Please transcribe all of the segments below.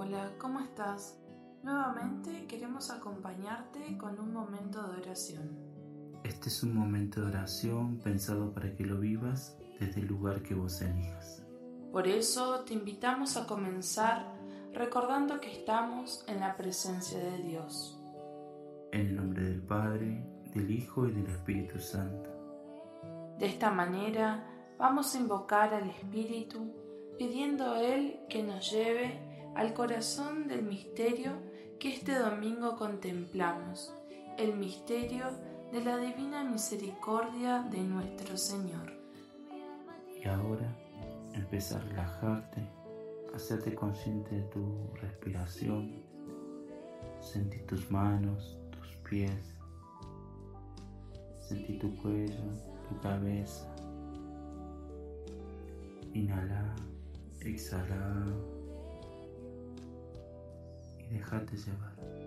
Hola, ¿cómo estás? Nuevamente queremos acompañarte con un momento de oración. Este es un momento de oración pensado para que lo vivas desde el lugar que vos elijas. Por eso te invitamos a comenzar recordando que estamos en la presencia de Dios. En el nombre del Padre, del Hijo y del Espíritu Santo. De esta manera vamos a invocar al Espíritu pidiendo a Él que nos lleve al corazón del misterio que este domingo contemplamos, el misterio de la divina misericordia de nuestro Señor. Y ahora empieza a relajarte, hacerte consciente de tu respiración, sentir tus manos, tus pies, sentir tu cuello, tu cabeza. Inhala, exhala y déjate llevar.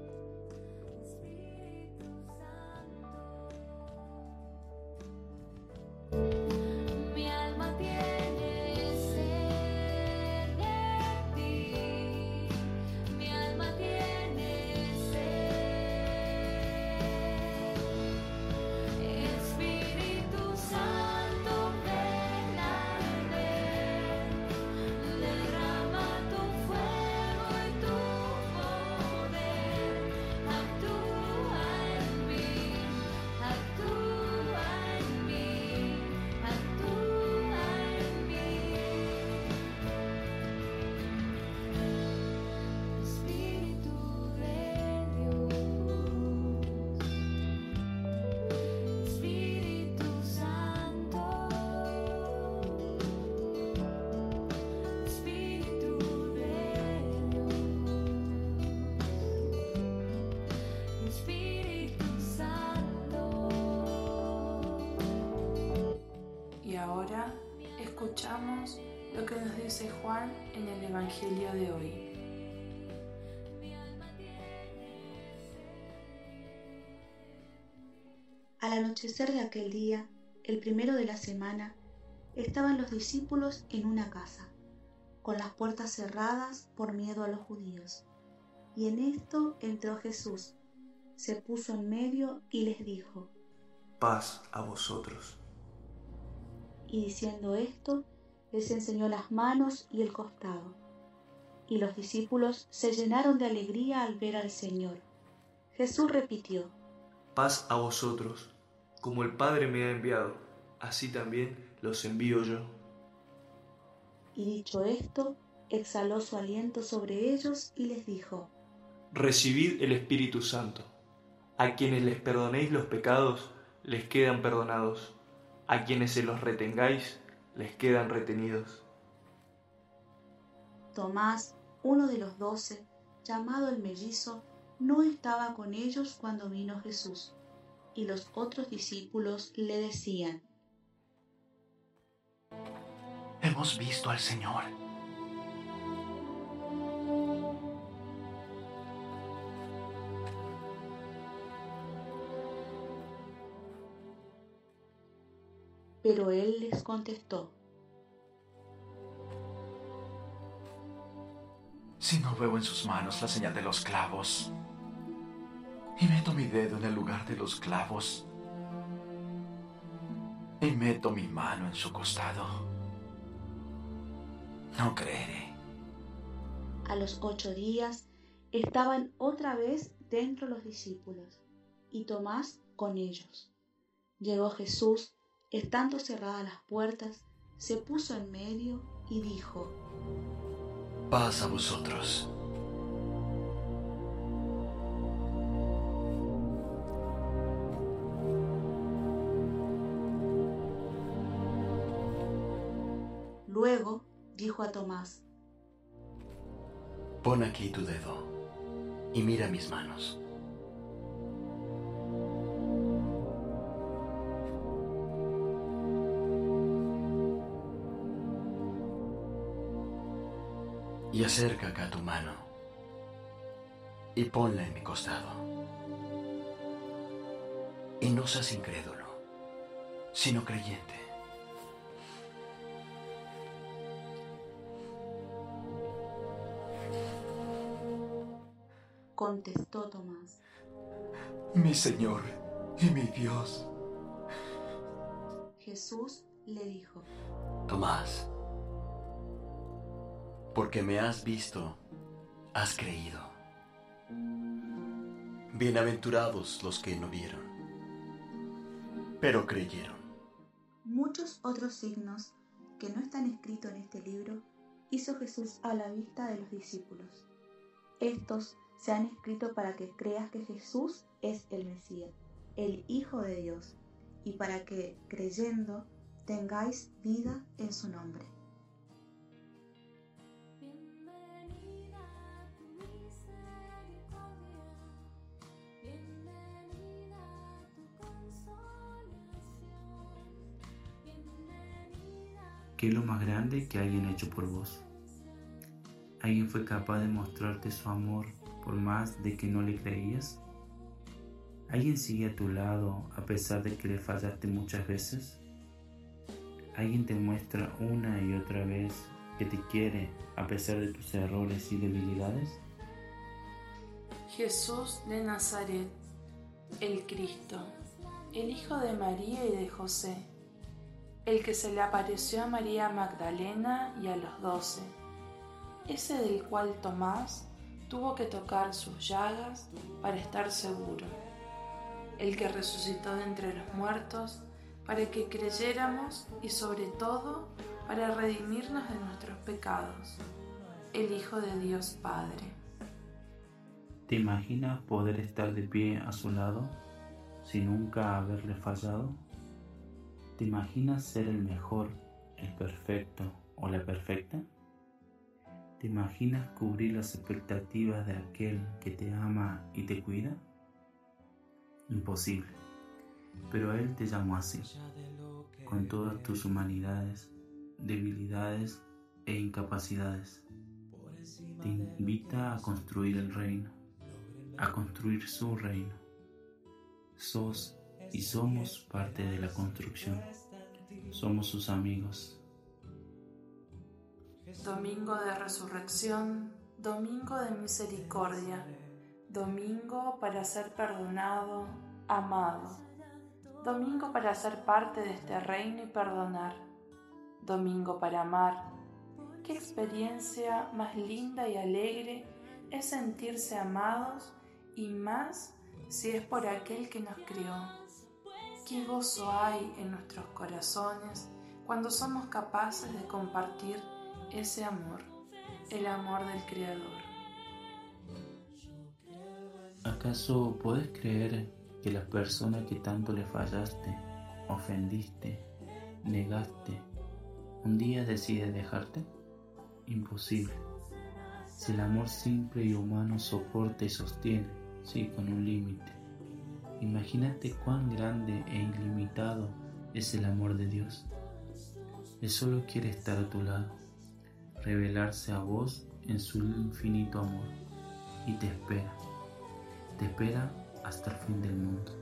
Lo que nos dice Juan en el Evangelio de hoy. Al anochecer de aquel día, el primero de la semana, estaban los discípulos en una casa, con las puertas cerradas por miedo a los judíos. Y en esto entró Jesús, se puso en medio y les dijo, Paz a vosotros y diciendo esto, les enseñó las manos y el costado. Y los discípulos se llenaron de alegría al ver al Señor. Jesús repitió, Paz a vosotros, como el Padre me ha enviado, así también los envío yo. Y dicho esto, exhaló su aliento sobre ellos y les dijo, Recibid el Espíritu Santo. A quienes les perdonéis los pecados, les quedan perdonados a quienes se los retengáis, les quedan retenidos. Tomás, uno de los doce, llamado el mellizo, no estaba con ellos cuando vino Jesús, y los otros discípulos le decían, Hemos visto al Señor. Pero él les contestó, Si no veo en sus manos la señal de los clavos, y meto mi dedo en el lugar de los clavos, y meto mi mano en su costado, no creeré. A los ocho días estaban otra vez dentro los discípulos, y Tomás con ellos. Llegó Jesús Estando cerradas las puertas, se puso en medio y dijo, Paz a vosotros. Luego dijo a Tomás, Pon aquí tu dedo y mira mis manos y acerca acá tu mano y ponla en mi costado. Y no seas incrédulo, sino creyente. Contestó Tomás. Mi Señor y mi Dios. Jesús le dijo, Tomás, porque me has visto, has creído. Bienaventurados los que no vieron, pero creyeron. Muchos otros signos que no están escritos en este libro hizo Jesús a la vista de los discípulos. Estos se han escrito para que creas que Jesús es el Mesías, el Hijo de Dios, y para que, creyendo, tengáis vida en su nombre. ¿Qué es lo más grande que alguien ha hecho por vos? ¿Alguien fue capaz de mostrarte su amor por más de que no le creías? ¿Alguien sigue a tu lado a pesar de que le fallaste muchas veces? ¿Alguien te muestra una y otra vez que te quiere a pesar de tus errores y debilidades? Jesús de Nazaret, el Cristo, el Hijo de María y de José el que se le apareció a María Magdalena y a los doce, ese del cual Tomás tuvo que tocar sus llagas para estar seguro, el que resucitó de entre los muertos para que creyéramos y sobre todo para redimirnos de nuestros pecados, el Hijo de Dios Padre. ¿Te imaginas poder estar de pie a su lado sin nunca haberle fallado? ¿Te imaginas ser el mejor, el perfecto o la perfecta? ¿Te imaginas cubrir las expectativas de aquel que te ama y te cuida? Imposible. Pero Él te llamó así, con todas tus humanidades, debilidades e incapacidades. Te invita a construir el reino, a construir su reino. Sos y somos parte de la construcción. Somos sus amigos. Domingo de resurrección, domingo de misericordia, domingo para ser perdonado, amado, domingo para ser parte de este reino y perdonar, domingo para amar. Qué experiencia más linda y alegre es sentirse amados y más si es por aquel que nos crió. Qué gozo hay en nuestros corazones cuando somos capaces de compartir ese amor, el amor del Creador. ¿Acaso podés creer que la persona que tanto le fallaste, ofendiste, negaste, un día decide dejarte? Imposible. Si el amor simple y humano soporta y sostiene, sí, con un límite Imagínate cuán grande e ilimitado es el amor de Dios. Él solo quiere estar a tu lado, revelarse a vos en su infinito amor y te espera, te espera hasta el fin del mundo.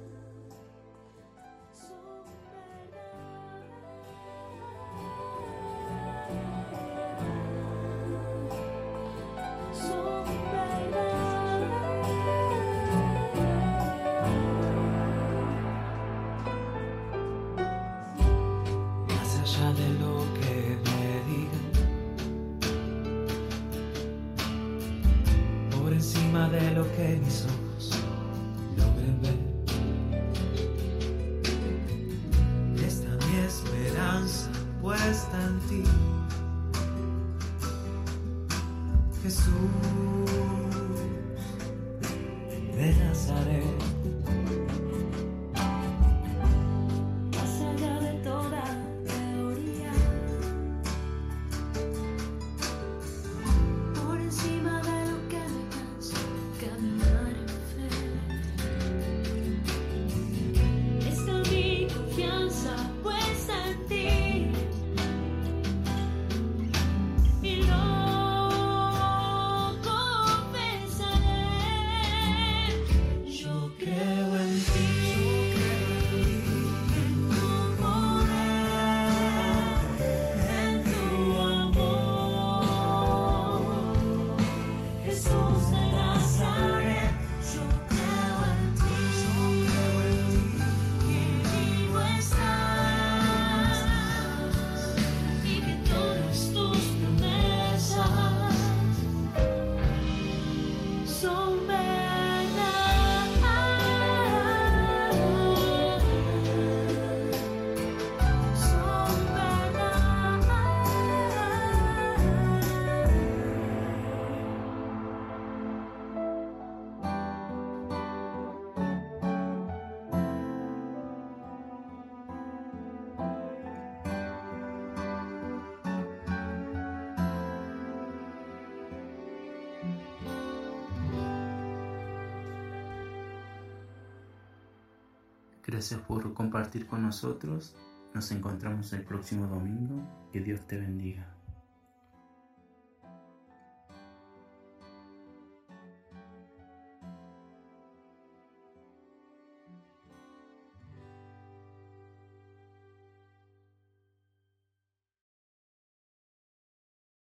Gracias por compartir con nosotros. Nos encontramos el próximo domingo. Que Dios te bendiga.